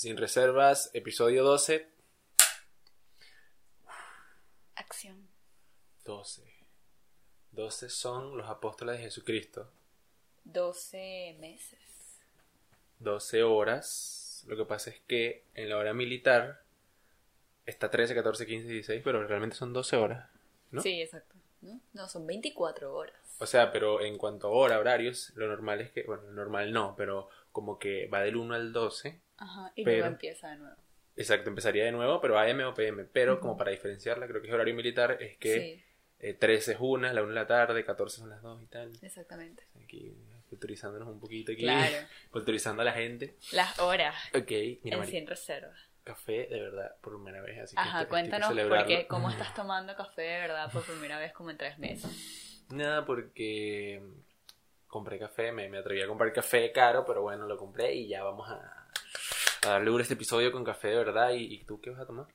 Sin reservas, episodio 12. Acción. 12. 12 son los apóstoles de Jesucristo. 12 meses. 12 horas. Lo que pasa es que en la hora militar está 13, 14, 15, 16, pero realmente son 12 horas. ¿no? Sí, exacto. ¿No? no, son 24 horas. O sea, pero en cuanto a hora, horarios, lo normal es que, bueno, lo normal no, pero como que va del 1 al 12. Ajá, y Pero- luego empieza de nuevo. Exacto, empezaría de nuevo, pero AM o PM. Pero como para diferenciarla, creo que es horario militar, es que Sí, eh, 13 es una, la 1 de la tarde, 14 son las 2 y tal. exactamente. Aquí, culturizándonos un poquito aquí. Claro. Culturizando a la gente. Las horas Ok, mira, en Mari, sin reserva. café de verdad por primera vez, así que Ajá, que cuéntanos porque cómo estás tomando café de verdad por primera vez como en tres meses. Nada, porque compré café, me, me atreví a comprar café caro, pero bueno, lo compré y ya vamos a, a darle duro este episodio con café de verdad. ¿Y, y tú qué vas a tomar?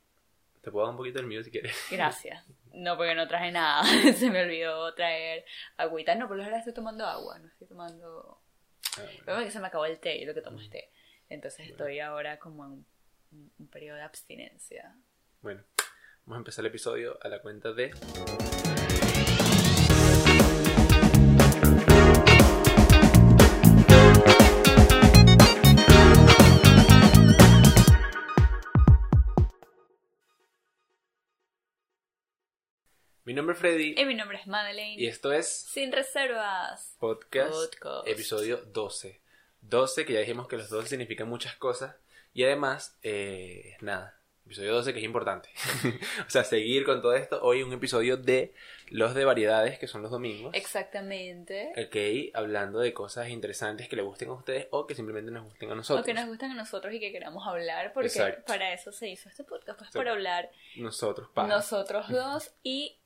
Te puedo dar un poquito del mío si quieres. Gracias. No, porque no traje nada. Se me olvidó traer agüita. No, por lo general estoy tomando agua. No estoy tomando... Ah, bueno. Pero que se me acabó el té y lo que tomo es té. Entonces estoy ahora como en un, un periodo de abstinencia. Bueno, vamos a empezar el episodio a la cuenta de... nombre es Freddy Y mi nombre es Madeleine. y esto es Sin reservas. Podcast, Podcast. episodio 12. 12, que ya dijimos que los 12 significan muchas cosas. Y además, eh, nada, episodio 12 que es importante. o sea, seguir con todo esto. Hoy un episodio de los de variedades, que son los domingos. Exactamente. Ok, hablando de cosas interesantes que le gusten a ustedes o que simplemente nos gusten a O nosotros. que nos gustan a nosotros y que queramos hablar, porque Exacto. para eso se hizo este podcast, pues para hablar Nosotros, nosotros dos y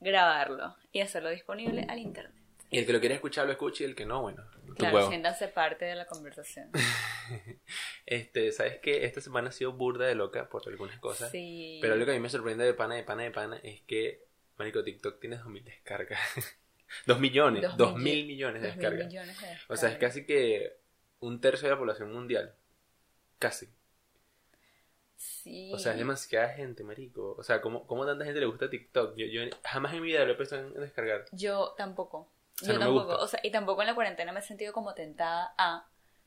grabarlo y hacerlo disponible al internet. Y el que lo quiere escuchar, lo escuche. Y el que no, bueno, Claro, siéntanse parte de la conversación. Este, ¿sabes qué? Esta semana ha sido burda de loca por algunas cosas. Sí. Pero lo que a mí me sorprende de pana, de pana, de pana es que, marico, TikTok tiene 2.000 descargas. 2 millones, Dos 2 mil- mil millones de Dos mil descargas. millones de O sea, es descargas. casi que un tercio de la población mundial. Casi. Sí. O sea, es demasiada gente, marico. O sea, ¿cómo, cómo tanta gente le gusta TikTok? Yo, yo jamás en mi vida lo he pensado en descargar. Yo tampoco. O sea, Yo no tampoco. O sea, y tampoco en la cuarentena me he sentido como tentada a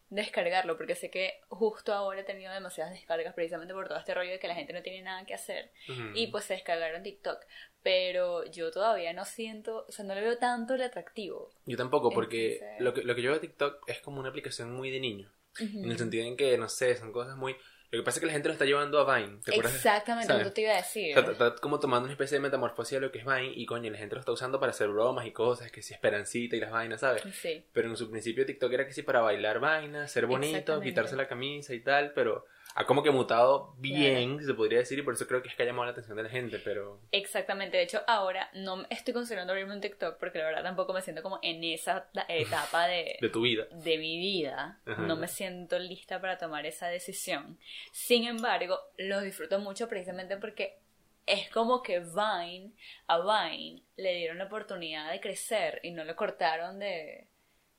descargarlo, porque sé que justo ahora he tenido demasiadas descargas precisamente por todo este rollo de que la gente no tiene nada que hacer. Y pues se descargaron TikTok. Pero yo todavía no siento, o sea, no le veo tanto el atractivo. Yo tampoco, porque Entonces- lo, que, lo que yo veo TikTok es como una aplicación muy de niño. En el sentido en que, no sé, son cosas muy... Lo que pasa es que la gente lo está llevando a Vine. ¿Te acuerdas? Exactamente, ¿Sabes? eso te iba a decir. Está como tomando una especie de metamorfosis de lo que es Vine y coño, la gente lo está usando para hacer bromas y cosas, que si esperancita y las vainas, ¿sabes? Sí. Pero en su principio TikTok era que sí para bailar vainas, ser bonito, quitarse la camisa y tal, pero ha como que mutado bien, se podría decir, y por eso creo que es que ha llamado la atención de la gente, pero Exactamente, de hecho ahora no estoy considerando abrirme un TikTok porque la verdad tampoco me siento como en esa ta- etapa de, de tu vida. de mi vida. Ajá. No me siento lista para tomar esa decisión. Sin embargo, lo disfruto mucho precisamente porque es como que Vine, a Vine le dieron la oportunidad de crecer y no lo cortaron de,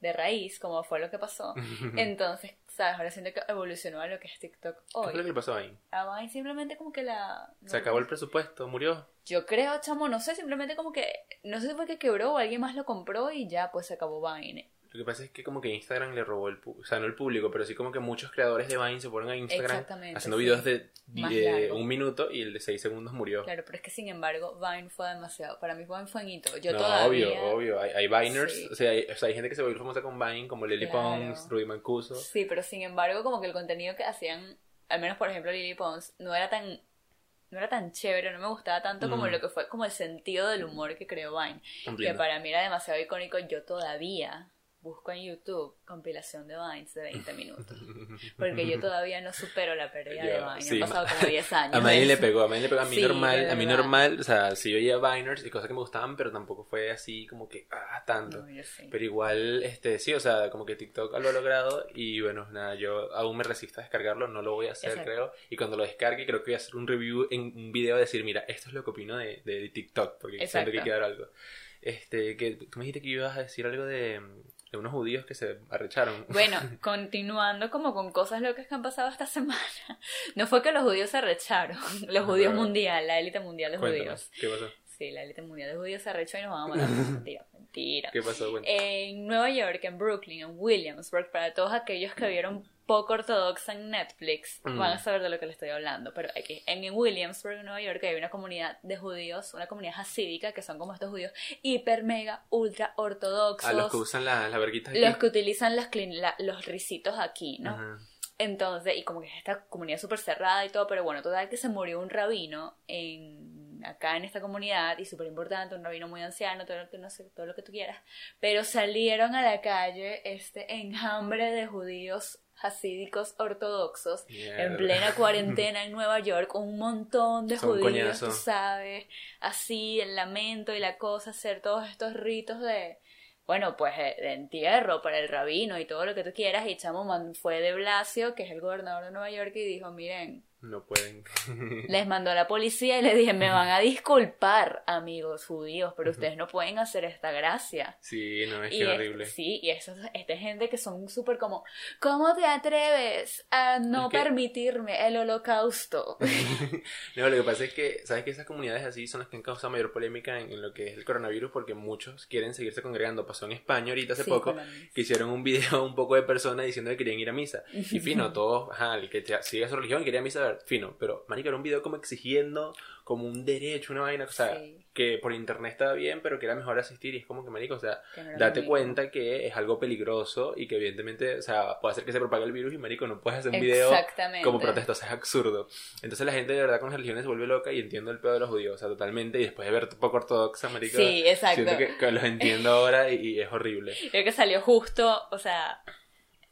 de raíz, como fue lo que pasó. Entonces, ¿sabes? Ahora siento que evolucionó a lo que es TikTok ¿Qué fue lo que hoy. le pasó a Vine? A Vine simplemente como que la... Se acabó el presupuesto, murió. Yo creo, chamo, no sé, simplemente como que, no sé si fue que quebró o alguien más lo compró y ya, pues se acabó Vine. Lo que pasa es que como que Instagram le robó el público, o sea, no el público, pero sí como que muchos creadores de Vine se fueron a Instagram haciendo videos de, un minuto y el de seis segundos murió. Claro, pero es que sin embargo, Vine fue demasiado. Para mí, Vine fue en hito. Yo no, todavía. obvio, obvio. Hay, hay Viners, Sí. o, sea, hay, o sea, hay gente que se volvió famosa con Vine, como Lily Claro. Pons, Rudy Mancuso. Sí, pero sin embargo, como que el contenido que hacían, al menos por ejemplo Lily Pons, no era tan. No era tan chévere, no me gustaba tanto como Mm. lo que fue como el sentido del humor que creó Vine. Que para mí era demasiado icónico. Yo todavía busco en YouTube compilación de Vines de 20 minutos. Porque yo todavía no supero la pérdida de Yo, Vine. sí, Han pasado como 10 años. A Miley le pegó, a Miley le pegó, a mí Sí, normal, a mí normal, o sea, sí oía Viners y cosas que me gustaban, pero tampoco fue así como que, ah, tanto. No. Pero igual, este, sí, o sea, como que TikTok lo ha logrado y bueno, nada, yo aún me resisto a descargarlo, no lo voy a hacer, Exacto. creo. Y cuando lo descargue, creo que voy a hacer un review en un video, decir, mira, esto es lo que opino de, de TikTok, porque siento que Exacto. hay que dar algo. Este, que tú me dijiste que ibas a decir algo de, de unos judíos que se arrecharon. Bueno, continuando como con cosas locas que han pasado esta semana. No fue que los judíos se arrecharon, los judíos Ajá. mundial, la élite mundial de judíos. ¿qué pasó? Sí, la élite mundial de judíos se arrechó y nos van a matar. Mentira, mentira. ¿Qué pasó? Bueno, En Nueva York, en Brooklyn, en Williamsburg, para todos aquellos que vieron poco ortodoxa en Netflix, Mm. van a saber de lo que les estoy hablando. Pero aquí, en Williamsburg, Nueva York, hay una comunidad de judíos, una comunidad hasídica, que son como estos judíos hiper, mega, ultra ortodoxos. a los que usan la- las verguitas aquí. los que utilizan las la- los risitos aquí, ¿no? Entonces, y como que es esta comunidad súper cerrada y todo, pero bueno, total que se murió un rabino en, acá en esta comunidad y súper importante, un rabino muy anciano, todo lo que no sé, todo lo que tú quieras, pero salieron a la calle este enjambre de judíos hasídicos ortodoxos Mierda. en plena cuarentena en Nueva York, un montón de Son judíos, tú sabes, así el lamento y la cosa, hacer todos estos ritos de bueno, pues eh, de entierro para el rabino y todo lo que tú quieras. Y Chamo fue de Blasio, que es el gobernador de Nueva York, y dijo, miren, No pueden. les mandó a la policía y le dije, me van a disculpar, amigos judíos, pero ustedes no pueden hacer esta gracia. sí, no, es y que es- horrible. sí, y esta gente que son súper como, ¿cómo te atreves a no Es que- permitirme el holocausto? No, lo que pasa es que, ¿sabes que esas comunidades así son las que han causado mayor polémica en, en lo que es el coronavirus? Porque muchos quieren seguirse congregando. Pasó en España ahorita hace Sí, poco, que hicieron un video un poco de personas diciendo que querían ir a misa. Y fino, todos, ajá, el que sigue su religión quería misa, fino. Pero, marico, era un video como exigiendo como un derecho, una vaina, o sea, Sí. que por internet estaba bien, pero que era mejor asistir. Y es como que, marico, o sea, date cuenta que es algo peligroso y que evidentemente, o sea, puede hacer que se propague el virus y, marico, no puedes hacer un video como protesta, o sea, es absurdo. Entonces la gente de verdad con las religiones se vuelve loca y entiendo el pedo de los judíos, o sea, totalmente. Y después de ver poco ortodoxa, marico, Sí, exacto. siento que, que los entiendo ahora y, y es horrible. Creo que salió justo, o sea,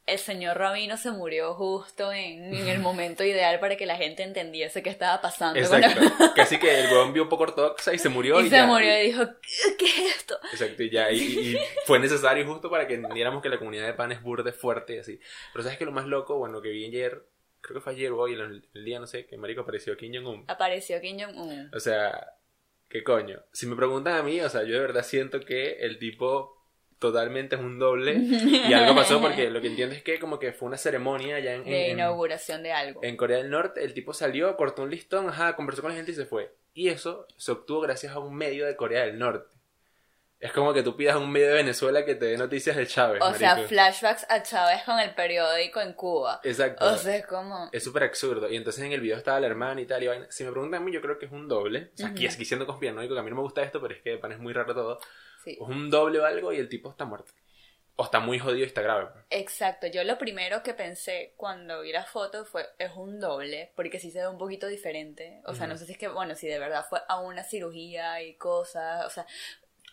el señor Rabino se murió justo en, en el momento ideal para que la gente entendiese qué estaba pasando. Exacto. Casi que el huevón vio poco ortodoxa y se murió. y Y, se ya. murió y dijo, ¿qué, qué es esto? Exacto, y ya. Y, y fue necesario justo para que entendiéramos que la comunidad de pan es burde fuerte y así. Pero sabes que lo más loco, bueno, que vi ayer, creo que fue ayer o hoy, el, el día, no sé, que marico apareció Kim Jong-un. Apareció Kim Jong-un. O sea, ¿qué coño? Si me preguntan a mí, o sea, yo de verdad siento que el tipo totalmente es un doble y algo pasó porque lo que entiendo es que como que fue una ceremonia ya en, De en- inauguración de algo. en Corea del Norte, el tipo salió, cortó un listón, ajá, conversó con la gente y se fue. Y eso se obtuvo gracias a un medio de Corea del Norte. Es como que tú pidas a un medio de Venezuela que te dé noticias de Chávez. o sea, marico. flashbacks a Chávez con el periódico en Cuba. Exacto. O sea, es como... Es súper absurdo. Y entonces en el video estaba la hermana y tal. Y vaina. Si me preguntan a mí, yo creo que es un doble. O sea, aquí, Ujú. aquí siendo conspiranoico, que a mí no me gusta esto, pero es que de pan es muy raro todo. Sí. Es un doble o algo y el tipo está muerto. O está muy jodido y está grave. Exacto, yo lo primero que pensé cuando vi la foto fue, es un doble, porque sí se ve un poquito diferente. O sea, no sé si es que, bueno, si de verdad fue a una cirugía y cosas, o sea,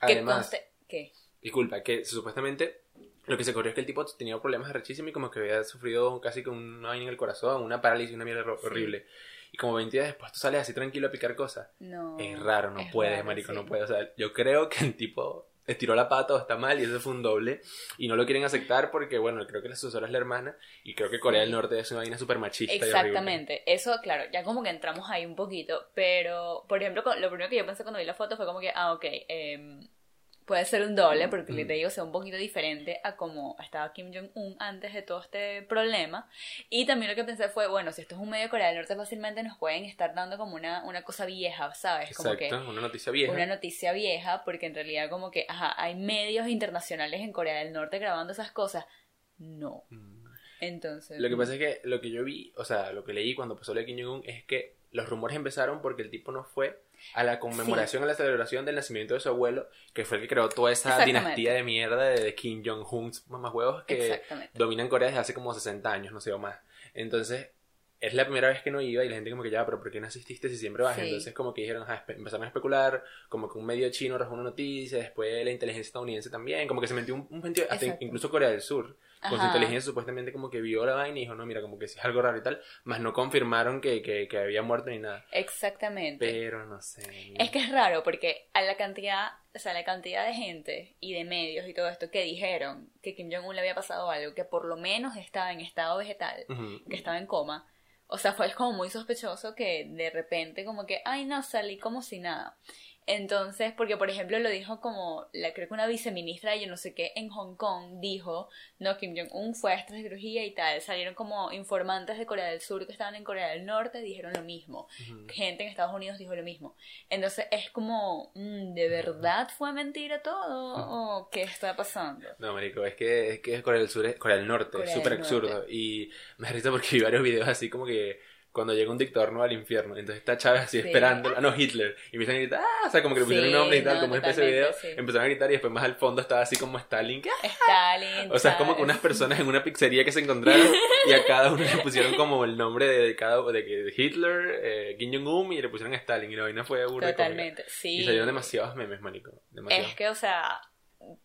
que Además, ¿Qué? disculpa, que supuestamente lo que se corrió es que el tipo tenía problemas rechísimos y como que había sufrido casi con una vaina en el corazón, una parálisis, una mierda Sí. Y como 20 días después tú sales así tranquilo a picar cosas. No. Es raro, no es puedes, raro, marico, sí. no puedes. O sea, yo creo que el tipo estiró la pata o está mal y eso fue un doble. Y no lo quieren aceptar porque, bueno, creo que la sucesora es la hermana y creo que Corea del Norte es una vaina súper machista y. Exactamente, eso, claro, ya como que entramos ahí un poquito, pero, por ejemplo, lo primero que yo pensé cuando vi la foto fue como que, ah, ok, em, puede ser un doble, porque Mm. te digo, sea un poquito diferente a como estaba Kim Jong-un antes de todo este problema. Y también lo que pensé fue, bueno, si esto es un medio de Corea del Norte, fácilmente nos pueden estar dando como una, una cosa vieja, ¿sabes? Como que Exacto, una noticia vieja. una noticia vieja, porque en realidad como que, ajá, hay medios internacionales en Corea del Norte grabando esas cosas. No. Mm. Entonces... Lo que pasa es que lo que yo vi, o sea, lo que leí cuando pasó lo de Kim Jong-un es que los rumores empezaron porque el tipo no fue a la conmemoración, a la celebración del nacimiento de su abuelo, que fue el que creó toda esa dinastía de mierda de, Kim Jong-un, mamahuevos, que Exactamente. dominan Corea desde hace como 60 años, no sé o más. Entonces, es la primera vez que no iba y la gente como que ya, pero ¿por qué no asististe si siempre vas? Sí. Entonces como que dijeron, espe- empezaron a especular, como que un medio chino arrojó una noticia, después la inteligencia estadounidense también, como que se metió un, un hasta incluso Corea del Sur, con su inteligencia supuestamente como que vio la vaina y dijo, no, mira, como que sí es algo raro y tal, más no confirmaron que, que, que había muerto ni nada. Exactamente. Pero no sé. Es que es raro porque a la cantidad, o sea, la cantidad de gente y de medios y todo esto que dijeron que Kim Jong-un le había pasado algo, que por lo menos estaba en estado vegetal, que estaba en coma, o sea, fue como muy sospechoso que de repente como que, ay no, salí como si nada. Entonces, porque por ejemplo lo dijo como, la, creo que una viceministra de yo no sé qué en Hong Kong dijo, no, Kim Jong-un fue a esta cirugía y tal. Salieron como informantes de Corea del Sur que estaban en Corea del Norte, dijeron lo mismo. Gente en Estados Unidos dijo lo mismo. Entonces es como, mm, ¿de verdad fue mentira todo? ¿O qué está pasando? No, marico, es que es, que Corea del Sur, es Corea del Norte, es súper absurdo. Y me risa porque vi varios videos así como que cuando llega un dictador no al infierno, entonces está Chávez así Sí. esperando, ah, no, Hitler, y empiezan a gritar, ah, o sea, como que le pusieron Sí, un nombre y tal, no, como es ese video, totalmente, sí. empezaron a gritar y después más al fondo estaba así como Stalin, ¿qué? Stalin. O sea, es como que unas personas en una pizzería que se encontraron y a cada uno le pusieron como el nombre de, de cada de, de Hitler, eh, Kim Jong-un y le pusieron Stalin y la vaina fue burda de cómica. Totalmente, sí. Y salieron demasiados memes, manico. Demasiados. Es que, o sea,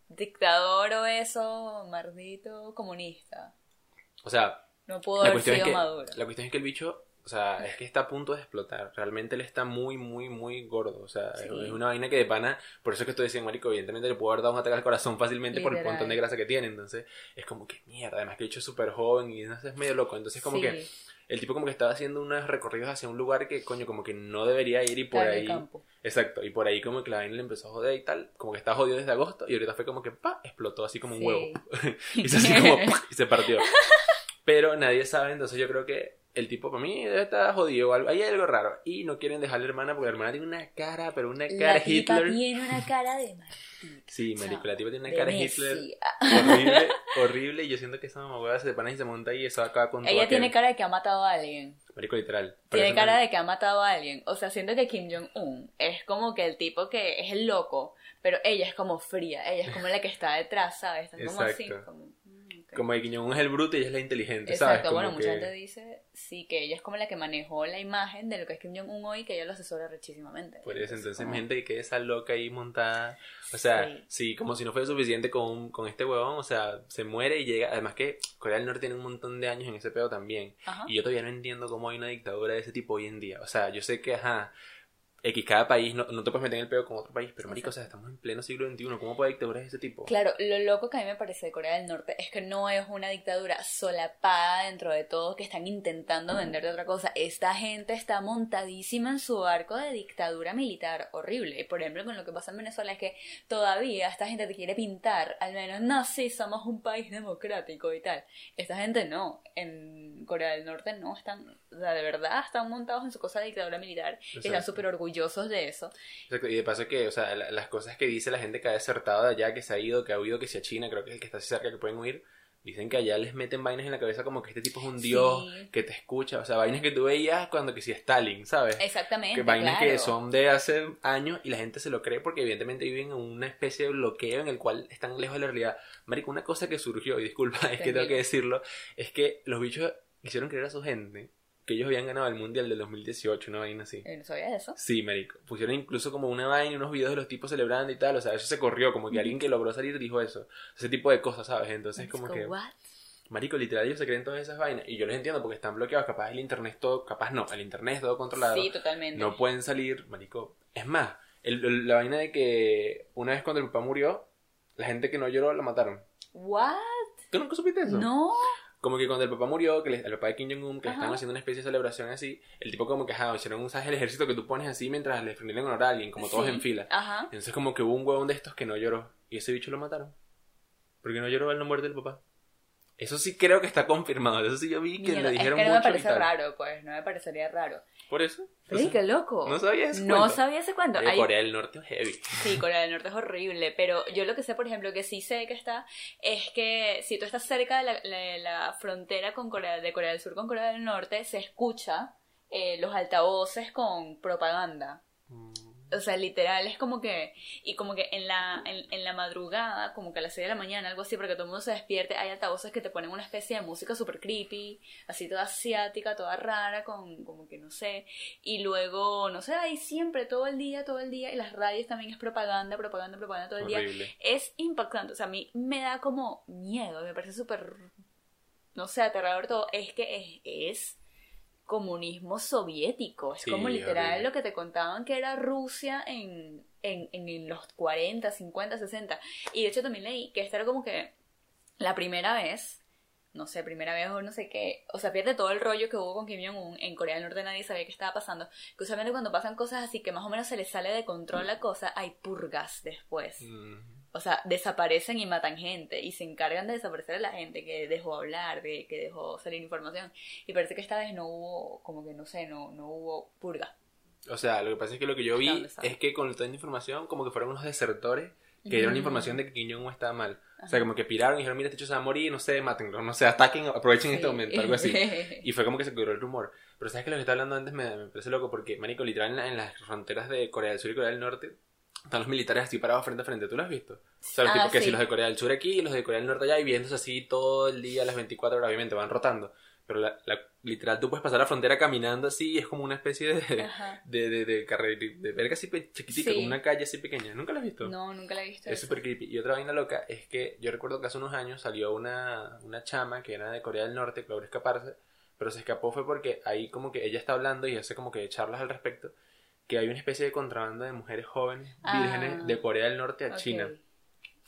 dictador o eso, maldito comunista. O sea, No pudo la haber cuestión, es sido que, maduro. la cuestión es que el bicho, o sea, es que está a punto de explotar. Realmente él está muy, muy, muy gordo. O sea, Sí. es una vaina que de pana, por eso es que estoy diciendo, marico, evidentemente le puedo haber dado un ataque al corazón fácilmente por el Literal. montón de grasa que tiene. Entonces, es como que mierda. Además que el es súper joven y no sé, es medio loco. Entonces, como Sí, que el tipo como que estaba haciendo unos recorridos hacia un lugar que, coño, como que no debería ir y por está en el ahí... campo. Exacto, y por ahí como que la vaina le empezó a joder y tal, como que estaba jodido desde agosto y ahorita fue como que pa, explotó así como un Sí. huevo. Hizo así como y se partió. Pero nadie sabe, entonces yo creo que el tipo para mí debe estar jodido o algo. Ahí hay algo raro. Y no quieren dejar a la hermana porque la hermana tiene una cara, pero una cara La tipa Hitler. tiene una cara de maldita. Sí, marico, la tipa tiene una cara Messi. Hitler horrible, horrible. Y yo siento que esa mamá se pana y se monta y eso acaba con todo. Ella tiene aquel- cara de que ha matado a alguien. Marico, literal. Tiene cara una- de que ha matado a alguien. O sea, siento que Kim Jong-un es como que el tipo que es el loco, pero ella es como fría. Ella es como la que está detrás, ¿sabes? Está como así. Como. Como que Kim Jong-un es el bruto y ella es la inteligente, ¿sabes? Exacto, bueno, mucha que- gente dice sí que ella es como la que manejó la imagen de lo que es Kim Jong-un hoy, que ella lo asesora rechísimamente. Por eso, entonces, como- gente que esa loca ahí montada. O sea, Sí. sí. como si no fuera suficiente con, con este huevón, o sea, se muere y llega. Además que Corea del Norte tiene un montón de años en ese pedo también. Ajá. Y yo todavía no entiendo cómo hay una dictadura de ese tipo hoy en día. O sea, yo sé que, ajá, X, cada país, no, no te puedes meter en el pedo con otro país, pero marico, o sea, estamos en pleno siglo XXI, ¿cómo puede dictaduras de ese tipo? Claro, lo loco que a mí me parece de Corea del Norte es que no es una dictadura solapada dentro de todo que están intentando venderte otra cosa. Esta gente está montadísima en su arco de dictadura militar horrible. Por ejemplo, con lo que pasa en Venezuela es que todavía esta gente te quiere pintar, al menos, no, sí, somos un país democrático y tal. Esta gente no. En Corea del Norte no están, o sea, de verdad están montados en su cosa de dictadura militar y están Exacto. súper orgullosos de eso. Exacto, Y de paso que, o sea, la- las cosas que dice la gente que ha desertado de allá, que se ha ido, que ha huido, que si a China, creo que es el que está así cerca, que pueden huir, dicen que allá les meten vainas en la cabeza como que este tipo es un dios, Sí. que te escucha, o sea, vainas que tú veías cuando que si Stalin, ¿sabes? Exactamente. Que vainas que claro. son de hace años y la gente se lo cree porque evidentemente viven en una especie de bloqueo en el cual están lejos de la realidad. Marico, una cosa que surgió, y disculpa, es que tengo que decirlo, es que los bichos hicieron creer a su gente que ellos habían ganado el mundial del 2018, una vaina así. ¿No sabía eso? Sí, marico. Pusieron incluso como una vaina, unos videos de los tipos celebrando y tal. O sea, eso se corrió, como que alguien que logró salir dijo eso. Ese tipo de cosas, ¿sabes? Entonces, como que, What? marico, literal, ellos se creen todas esas vainas. Y yo los entiendo porque están bloqueados. Capaz el internet todo, capaz no, el internet es todo controlado. Sí, totalmente. no pueden salir, marico. Es más, el- el- la vaina de que una vez cuando el papá murió, la gente que no lloró la mataron. ¿What? ¿Tú nunca supiste eso? No. Como que cuando el papá murió, que el papá de Kim Jong-un, que le estaban haciendo una especie de celebración así, el tipo como que, ajá, hicieron un saje del ejército que tú pones así mientras le prendieron honor a alguien, como todos Sí. en fila. Ajá. Entonces como que hubo un huevón de estos que no lloró. Y ese bicho lo mataron. Porque no lloró al no muerte del papá. Eso sí creo que está confirmado. Eso sí yo vi que Mierda, le es dijeron que no me mucho parece raro, pues. No me parecería raro. Por eso. Qué loco. ¿No sabías ese No cuento? sabía ese cuento. Oye, Hay- Corea del Norte es heavy. Sí, Corea del Norte es horrible, pero yo lo que sé, por ejemplo, que sí sé que está, es que si tú estás cerca de la, la- la frontera con Corea, de Corea del Sur con Corea del Norte, se escucha eh, los altavoces con propaganda. O sea, literal, es como que, y como que en la, en, en la madrugada, como que a las 6 de la mañana, algo así, porque todo el mundo se despierte, hay altavoces que te ponen una especie de música super creepy, así toda asiática, toda rara, con como que no sé, y luego, no sé, ahí siempre, todo el día, todo el día, y las radios también es propaganda, propaganda, propaganda todo el día. Es impactante, o sea, a mí me da como miedo, me parece súper, no sé, aterrador todo, es que es, es comunismo soviético, es Sí, como literal horrible. lo que te contaban que era Rusia en, en, en, en los 40, 50, 60, y de hecho también leí que esta era como que la primera vez, no sé, primera vez o no sé qué, o sea, pierde todo el rollo que hubo con Kim Jong-un, en Corea del Norte nadie sabía qué estaba pasando, que usualmente cuando pasan cosas así que más o menos se les sale de control la cosa, hay purgas después. Mm. O sea, desaparecen y matan gente y se encargan de desaparecer a la gente que dejó hablar, de, que dejó salir información. Y parece que esta vez no hubo, como que no sé, no, no hubo purga. O sea, lo que pasa es que lo que yo vi es que con toda la información, como que fueron unos desertores que dieron la información de que Kim Jong-un estaba mal. O sea, como que piraron y dijeron, mira, este hecho se va a morir, no sé, mátenlo, no sé, ataquen, aprovechen este Sí. momento, algo así. Y fue como que se cubrió el rumor. Pero sabes que lo que estaba hablando antes me, me parece loco porque, marico, literal en, la- en las fronteras de Corea del Sur y Corea del Norte están los militares así parados frente a frente. ¿Tú lo has visto? O sea, los Ah, tipos que sí. si los de Corea del Sur aquí y los de Corea del Norte allá y viéndose así todo el día, las 24 horas, obviamente van rotando. Pero la, la- literal tú puedes pasar la frontera caminando así y es como una especie de, de, de, de, carre- de verga así chiquitita, Sí. como una calle así pequeña. ¿Nunca la has visto? No, nunca la he visto. Es súper creepy. Y otra vaina loca es que yo recuerdo que hace unos años salió una, una chama que era de Corea del Norte que logró escaparse, pero se escapó fue porque ahí como que ella está hablando y hace como que charlas al respecto, que hay una especie de contrabando de mujeres jóvenes, Ah. vírgenes, de Corea del Norte a. China.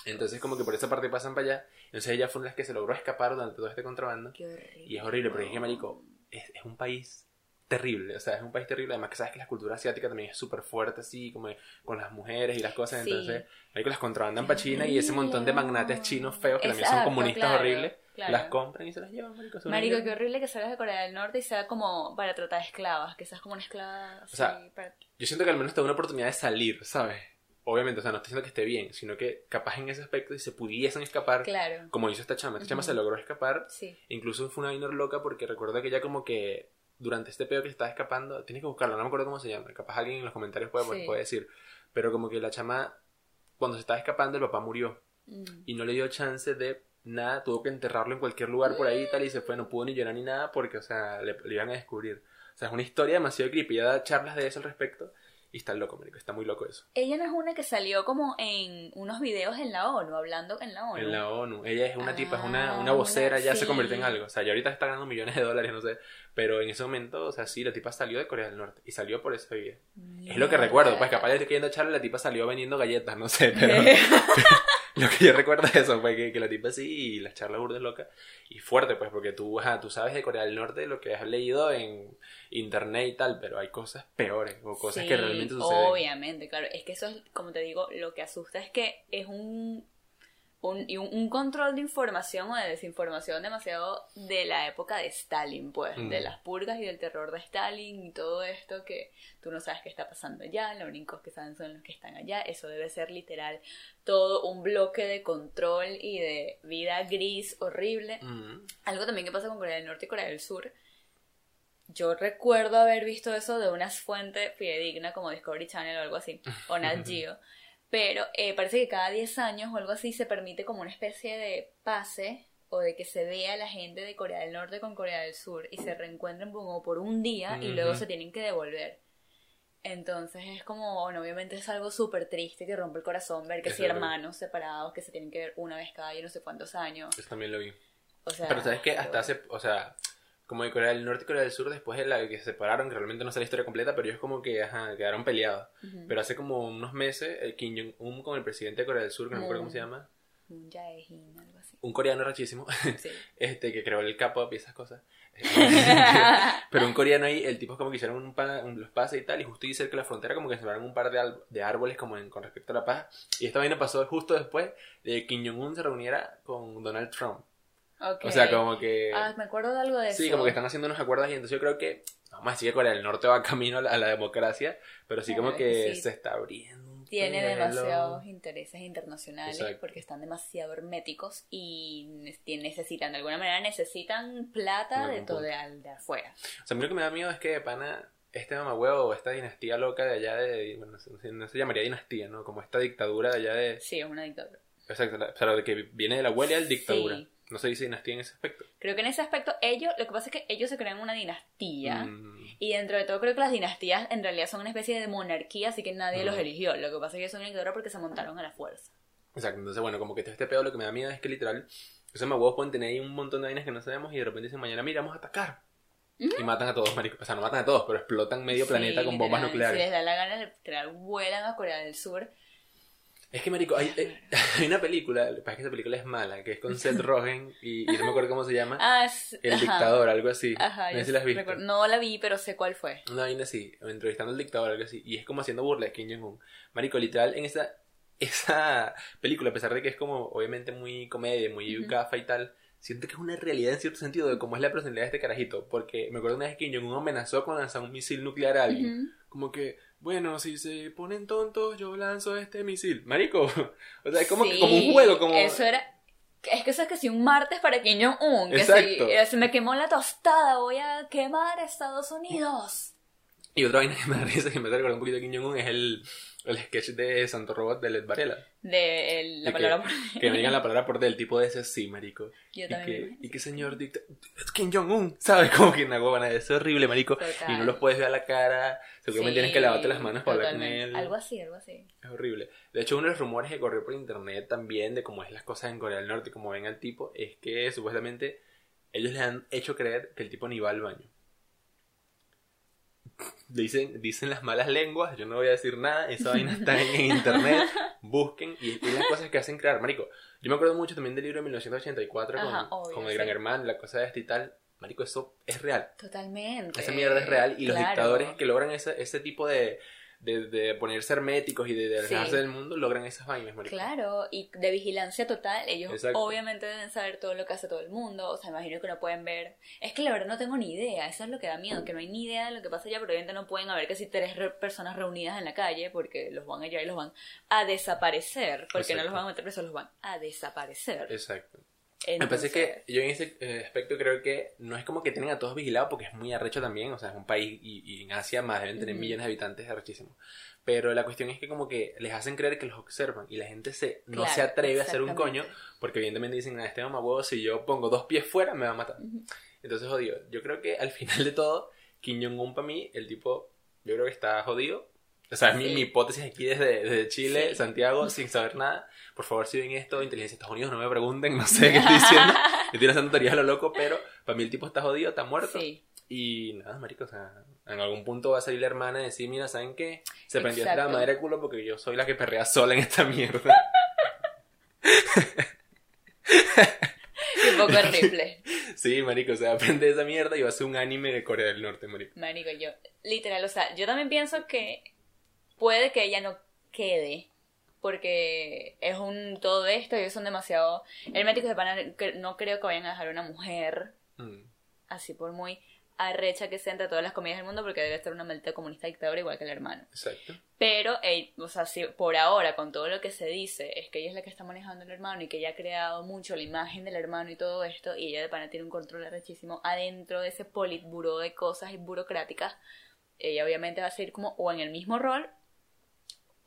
Entonces como que por esa parte pasan para allá. Entonces ella fue una de las que se logró escapar durante todo este contrabando. Qué. Y es horrible, porque es que, marico, es, es un país terrible, o sea, es un país terrible, además que sabes que la cultura asiática también es súper fuerte, así, como con las mujeres y las cosas, Sí. entonces, marico, las contrabandan para China y ese montón de magnates chinos feos que también son comunistas claro, horribles, claro. las compran y se las llevan, marico. Marico, qué horrible que salgas de Corea del Norte y sea como para tratar de esclavas, que seas como una esclava así, sea, para- Yo siento que al menos te da una oportunidad de salir, ¿sabes? Obviamente, o sea, no estoy diciendo que esté bien, sino que capaz en ese aspecto si se pudiesen escapar, Claro, como hizo esta chama, esta chama Ujú. se logró escapar sí. Incluso fue una vaina loca porque recuerdo que ella como que durante este pedo que estaba escapando, tienes que buscarlo, no me acuerdo cómo se llama, capaz alguien en los comentarios puede, Sí. puede decir, pero como que la chama, cuando se estaba escapando, el papá murió Mm. y no le dio chance de nada, tuvo que enterrarlo en cualquier lugar por ahí y tal, y se fue, no pudo ni llorar ni nada porque, o sea, le, le iban a descubrir. O sea, es una historia demasiado creepy, ella da charlas de eso al respecto y está loco, marico, está muy loco eso. Ella no es una que salió como en unos videos en la ONU, hablando en la ONU. En la ONU. Ella es una tipa, es una, Ah, una vocera, una- ya se sí. convirtió en algo. O sea, ya ahorita está ganando millones de dólares, no sé. Pero en ese momento, o sea, sí, la tipa salió de Corea del Norte. Y salió por esa vía. Es lo que recuerdo. Pues capaz le estoy queriendo echarle, la tipa salió vendiendo galletas, no sé. Pero lo que yo recuerdo de eso fue que, que la tipa sí, y las charlas burdas locas. Y fuerte, pues, porque tú, ajá, tú sabes de Corea del Norte lo que has leído en internet y tal. Pero hay cosas peores o cosas Sí, que realmente suceden. Obviamente, claro. Es que eso es, como te digo, lo que asusta es que es un, un, y un, un control de información o de desinformación demasiado de la época de Stalin, pues, Mm. de las purgas y del terror de Stalin y todo esto que tú no sabes qué está pasando allá, los únicos que saben son los que están allá. Eso debe ser literal todo un bloque de control y de vida gris horrible. Mm. Algo también que pasa con Corea del Norte y Corea del Sur. Yo recuerdo haber visto eso de una fuente fidedigna como Discovery Channel o algo así, o Nat Geo. Pero eh, parece que cada 10 años o algo así se permite como una especie de pase o de que se vea a la gente de Corea del Norte con Corea del Sur y se reencuentren como por un día y luego se tienen que devolver. Entonces es como, bueno, obviamente es algo súper triste que rompe el corazón ver que si verdad. hermanos separados que se tienen que ver una vez cada yo no sé cuántos años. Eso también lo vi. O sea, Pero sabes que hasta hace, o sea, como de Corea del Norte y Corea del Sur, después de la que se separaron, que realmente no sé la historia completa, pero ellos como que, ajá, quedaron peleados. Ujú. Pero hace como unos meses, el Kim Jong-un con el presidente de Corea del Sur, que no me acuerdo cómo se llama, Un Jae-in, algo así. un coreano rachísimo, Sí. este, que creó el K-pop y esas cosas. pero un coreano ahí, el tipo es como que hicieron un pa- un- los pases y tal, y justo dice que la frontera como que sembraron un par de, de árboles como en- con respecto a la paz. Y esta vaina pasó justo después de que Kim Jong-un se reuniera con Donald Trump. Ok. O sea, como que... Ah, me acuerdo de algo de eso. Sí, como que están haciendo unos acuerdos y entonces yo creo que, vamos a decir que Corea del Norte va camino a la, a la democracia, pero sí como que sí. se está abriendo un Tiene pelo. demasiados intereses internacionales Exacto. porque están demasiado herméticos y necesitan, de alguna manera, necesitan plata de todo de, al- de afuera. O sea, a mí lo que me da miedo es que de pana, este mamahuevo o esta dinastía loca de allá de, bueno, no, sé, no se llamaría dinastía, ¿no? Como esta dictadura de allá de, Sí, es una dictadura. exacto, o sea, lo de que viene de la abuela del dictadura. Sí. No se dice dinastía en ese aspecto. Creo que en ese aspecto ellos, lo que pasa es que ellos se crean una dinastía Mm, y dentro de todo creo que las dinastías en realidad son una especie de monarquía, así que nadie los eligió. Lo que pasa es que ellos son dictadura porque se montaron a la fuerza. Exacto, entonces bueno, como que todo este pedo lo que me da miedo es que literal, esos mamahuevos pueden tener ahí un montón de vainas que no sabemos y de repente dicen mañana, mira, vamos a atacar. Y matan a todos, marico. O sea, no matan a todos, pero explotan medio Sí, planeta con bombas nucleares. Si les da la gana, literal, vuelan a Corea del Sur. Es que, marico, hay, eh, hay una película, lo que pasa es que esa película es mala, que es con Seth Rogen y, y no me acuerdo cómo se llama. Ah, es- El ajá. dictador, algo así. Ajá, no sé si la has visto. recuerdo- No la vi, pero sé cuál fue. Una vaina así, entrevistando al dictador, algo así. Y es como haciendo burla de Kim Jong-un. Marico, literal, en esa, esa película, a pesar de que es como, obviamente, muy comedia, muy Ujú. gafa y tal, siento que es una realidad en cierto sentido de cómo es la personalidad de este carajito. Porque me acuerdo una vez que Kim Jong-un amenazó con lanzar un misil nuclear a alguien. Ujú. Como que, bueno, si se ponen tontos, yo lanzo este misil. Marico, o sea, es como, que- como un juego, como... Eso era. Es que eso es que si un martes para Kim Jong-un, que si Exacto. eh, se me quemó la tostada, voy a quemar Estados Unidos. Y otra vaina que me da risa, que me recuerda un poquito a Kim Jong-un, es el, el sketch de Santo Robot de Led Varela. De el- la De palabra que, que me digan la palabra por del tipo de ese sí, marico. Yo y, también que, y que señor dicta... Kim Jong-un, ¿sabes? Como que una huevona, es horrible, marico. Total. Y no los puedes ver a la cara, seguramente Sí, tienes que lavarte las manos para hablar con él. Algo así, algo así. Es horrible. De hecho, uno de los rumores que corrió por internet también de cómo es las cosas en Corea del Norte, como ven al tipo, es que supuestamente ellos le han hecho creer que el tipo ni va al baño. Dicen, dicen las malas lenguas, yo no voy a decir nada, esa vaina está en, internet, busquen y, y las cosas que hacen crear, marico. Yo me acuerdo mucho también del libro de 1984 con, Ajá, obvio, con el sí. Gran Hermano, la cosa de este y tal. Marico, eso es real. Totalmente. Esa mierda es real y los dictadores que logran ese, ese tipo de, de, de ponerse herméticos y de, de alejarse Sí. del mundo logran esas vainas, marico. Claro, y de vigilancia total, ellos Exacto. obviamente deben saber todo lo que hace todo el mundo, o sea, imagino que no pueden ver. Es que la verdad no tengo ni idea, eso es lo que da miedo, que no hay ni idea de lo que pasa allá, pero obviamente no pueden haber que si tres re- personas reunidas en la calle, porque los van a llevar y los van a desaparecer, porque no los van a meter presos, los van a desaparecer. Exacto. Me Entonces, parece que yo en ese eh, aspecto creo que no es como que tienen a todos vigilados porque es muy arrecho también, o sea, es un país y, y en Asia más deben tener Ujú. millones de habitantes, es arrechísimo. Pero la cuestión es que como que les hacen creer que los observan y la gente se, no Claro, se atreve a hacer un coño porque evidentemente dicen, a este mamá huevo, si yo pongo dos pies fuera me va a matar. Ujú. Entonces jodido. Yo creo que al final de todo, Kim Jong-un para mí, el tipo, yo creo que está jodido. O sea, es mi, Sí. mi hipótesis aquí desde, desde Chile, Sí. Santiago, sin saber nada. Por favor, si ven esto, inteligencia de Estados Unidos, no me pregunten, no sé qué estoy diciendo. Estoy lanzando teorías a lo loco, pero para mí el tipo está jodido, está muerto. Sí, Y nada, marico, o sea, en algún punto va a salir la hermana y decir, mira, ¿saben qué? Se prendió esta madera de culo porque yo soy la que perrea sola en esta mierda. un poco horrible. sí, marico, o sea, aprende esa mierda y va a ser un anime de Corea del Norte, marico. Marico, yo, literal, o sea, yo también pienso que puede que ella no quede, porque es un todo esto, ellos son demasiado herméticos de pana, no creo que vayan a dejar una mujer Mm. así por muy arrecha que sea entre todas las comidas del mundo, porque debe ser una maldita comunista dictadora igual que el hermano. Exacto. Pero, ey, o sea, si por ahora, con todo lo que se dice, es que ella es la que está manejando el hermano y que ella ha creado mucho la imagen del hermano y todo esto, y ella de pana tiene un control arrechísimo adentro de ese politburó de cosas y burocráticas, ella obviamente va a seguir como o en el mismo rol,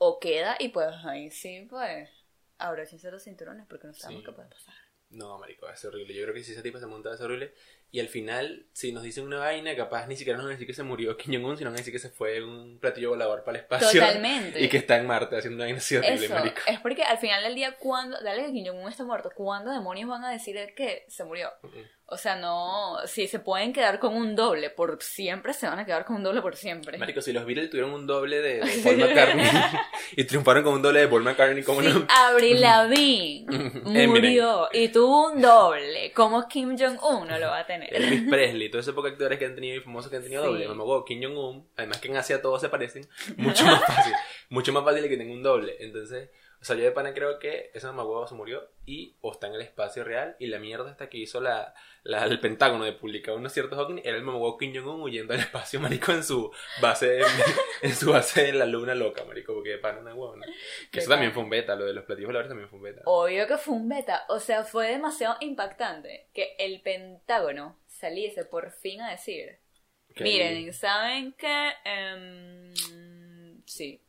o queda, y pues ahí sí, pues, abróchense los cinturones porque no sabemos Sí. qué puede pasar. No, marico, ser horrible. Yo creo que si esa tipa se monta ser horrible. Y al final, si nos dicen una vaina, capaz ni siquiera nos van a decir que se murió Kim Jong-un, sino van a decir que se fue un platillo volador para el espacio. Totalmente. Y que está en Marte haciendo una vaina así horrible, Eso, marico. es porque al final del día, cuando, dale que Kim Jong-un está muerto, ¿cuándo demonios van a decir que se murió? Mm. O sea, no, si se pueden quedar con un doble por siempre, se van a quedar con un doble por siempre. Marico, si los Beatles tuvieron un doble de, de Paul McCartney y triunfaron con un doble de Paul McCartney, como Si no? Avril Lavigne Eminem. murió y tuvo un doble, como Kim Jong-un no lo va a tener? Elvis Presley, todos esos pocos actores que han tenido y famosos que han tenido Sí. doble. Huevo, Kim Jong-un, además que en Asia todos se parecen, mucho más fácil. mucho más fácil que tenga un doble. Entonces, o sea, yo de pana creo que ese mamá huevo se murió y o está en el espacio real y la mierda hasta que hizo la, la- el Pentágono de publicar unos ciertos ovnis era el mamá huevo Kim Jong-un huyendo al espacio, marico, en su base, en su base en la luna loca, marico, porque de pana una huevona. Que De eso también fue un beta, lo de los platillos voladores también fue un beta. Obvio que fue un beta, o sea, fue demasiado impactante que el Pentágono saliese por fin a decir, Que- miren, ¿saben qué? Em, sí.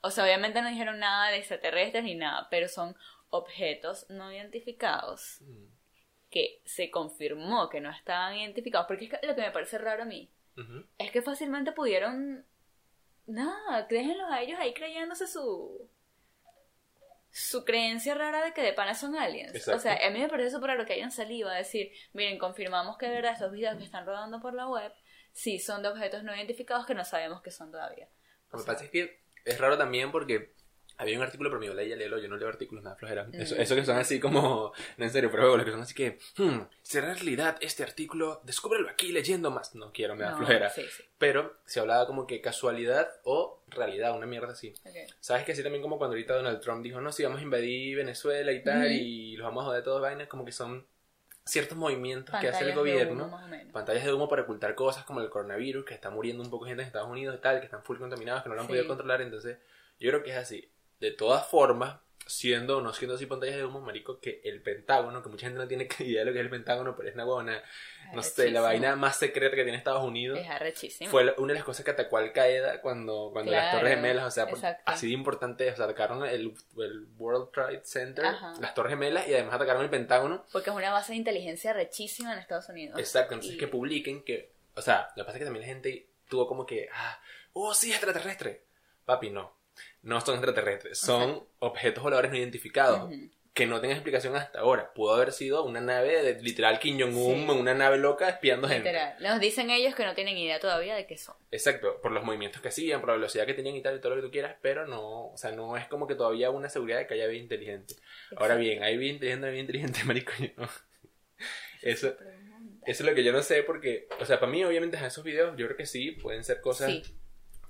O sea, obviamente no dijeron nada de extraterrestres ni nada, pero son objetos no identificados Mm, que se confirmó que no estaban identificados, porque es que lo que me parece raro a mí es que fácilmente pudieron. Nada, déjenlos a ellos ahí creyéndose su. su creencia rara de que de pana son aliens. Exacto. O sea, a mí me parece súper raro que hayan salido a decir: miren, confirmamos que de verdad estos videos que están rodando por la web sí son de objetos no identificados que no sabemos que son todavía. O Lo que sea, pasa es que es raro también porque Había un artículo, pero me dijo, leía, léelo, yo no leo artículos, nada flojera. Mm. eso que son así como, no en serio, pero los que son así que, hmm, ¿será realidad este artículo? Descúbrelo aquí leyendo más. No quiero, me da No, flojera. Sí, sí. Pero se hablaba como que casualidad o realidad, una mierda así. ¿Sabes que así también como cuando ahorita Donald Trump dijo, no, si vamos a invadir Venezuela y tal, y los vamos a joder todos vainas, como que son ciertos movimientos que hace el gobierno, humo, más o menos. pantallas de humo para ocultar cosas como el coronavirus, que está muriendo un poco gente en Estados Unidos y tal, que están full contaminados, que no lo han Sí. podido controlar, entonces yo creo que es así. De todas formas, siendo o no siendo así pantallas de humo, marico, que el Pentágono, que mucha gente no tiene idea de lo que es el Pentágono, pero es una huevona, no sé, la vaina más secreta que tiene Estados Unidos. Es arrechísimo. Fue una de las cosas que atacó Al Qaeda cuando, cuando las Claro, Torres Gemelas, o sea, por- así de importante, o sea, atacaron el, el World Trade Center, Ajá. las Torres Gemelas y además atacaron el Pentágono. Porque es una base de inteligencia rechísima en Estados Unidos. Exacto, entonces Y- que publiquen que, o sea, lo que pasa es que también la gente tuvo como que, ah, oh, sí, extraterrestre. Papi, no. No son extraterrestres, son objetos voladores no identificados. Ujú. Que no tengan explicación hasta ahora. Pudo haber sido una nave de literal Kim Jong-un, Sí. una nave loca espiando gente. Literal. Nos dicen ellos que no tienen idea todavía de qué son. Exacto, por los movimientos que hacían, por la velocidad que tenían y tal, y todo lo que tú quieras, pero no, o sea, no es como que todavía una seguridad de que haya vida inteligente. Ahora Exacto. bien, hay vida inteligente, hay vida inteligente, marico, yo no. Eso, eso es lo que yo no sé porque, o sea, para mí obviamente en esos videos yo creo que sí, pueden ser cosas, Sí.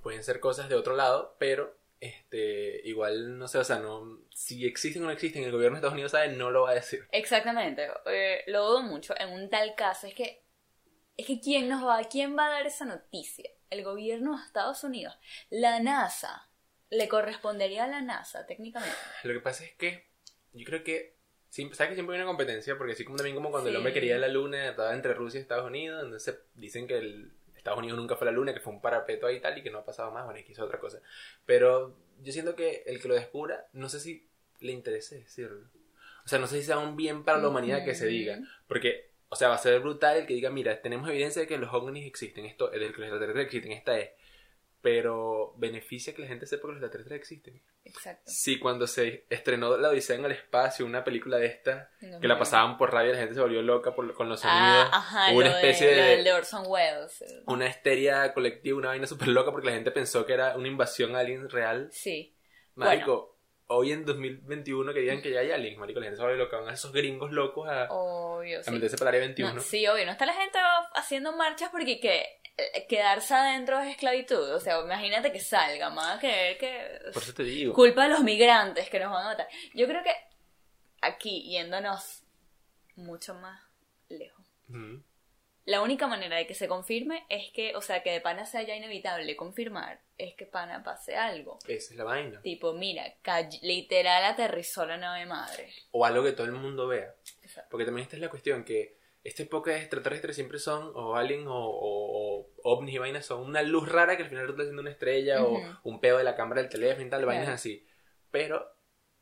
pueden ser cosas de otro lado, pero este, igual, no sé, o sea, no, si existen o no existen, el gobierno de Estados Unidos sabe, no lo va a decir. Exactamente. Eh, lo dudo mucho. En un tal caso es que es que quién nos va, quién va a dar esa noticia. El gobierno de Estados Unidos, la NASA. Le correspondería a la NASA técnicamente. Lo que pasa es que yo creo que siempre, sabes que siempre hay una competencia porque así como también como cuando el Sí. hombre quería la luna estaba entre Rusia y Estados Unidos entonces dicen que el Estados Unidos nunca fue a la luna que fue un parapeto ahí y tal y que no ha pasado más bueno y que hizo otra cosa. Pero yo siento que el que lo descubra no sé si le interese decirlo. O sea no sé si sea un bien para la humanidad que se diga porque o sea va a ser brutal el que diga mira tenemos evidencia de que los ovnis existen esto de que los extraterrestres existen esta es pero beneficia que la gente sepa que los extraterrestres existen Exacto. Sí, cuando se estrenó La Odisea en el Espacio, una película de esta, No que la pasaban por radio, la gente se volvió loca por, con los sonidos. Ah, ajá, Hubo una lo especie de, de, lo de Orson Welles. una histeria colectiva, una vaina súper loca porque la gente pensó que era una invasión alien real. Sí. Marico, hoy en 2021 que digan que ya hay aliens, marico, la gente se volvió loca. Van a esos gringos locos a, Obvio, a sí. meterse para el área 21. No, sí, obvio, no está la gente haciendo marchas porque que quedarse adentro es esclavitud. O sea, imagínate que salga, más que que Por eso te digo. culpa de los migrantes que nos van a matar. Yo creo que aquí, yéndonos mucho más lejos, la única manera de que se confirme es que, o sea, que de pana sea ya inevitable confirmar, es que pana pase algo. Esa es la vaina. Tipo, mira, literal aterrizó la nave madre. O algo que todo el mundo vea. Exacto. Porque también esta es la cuestión, que esta época de extraterrestres siempre son, o aliens, o, o- o ovnis y vainas, son una luz rara que al final resulta siendo una estrella, Ujú. o un pedo de la cámara del teléfono y tal, vainas Claro. así. Pero,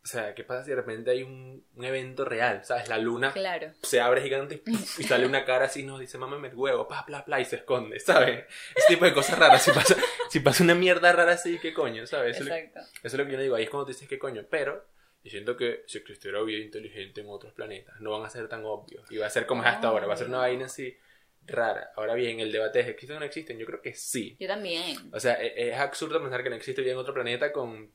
o sea, ¿qué pasa si de repente hay un, un evento real? ¿Sabes? La luna Claro. se abre gigante y sale una cara así, nos dice, mámame el huevo, pa, pla, pla, y se esconde, ¿sabes? Ese tipo de cosas raras. Si pasa, si pasa una mierda rara así, ¿qué coño? ¿Sabes? Eso es lo- Exacto. eso es lo que yo le digo, ahí es cuando tú dices qué coño, pero yo siento que si existiera vida inteligente en otros planetas, no van a ser tan obvios, y va a ser como es hasta ahora, va a ser una vaina así rara. Ahora bien, el debate es, ¿existen o no existen? Yo creo que sí. Yo también. O sea, e- es absurdo pensar que no existe vida en otro planeta con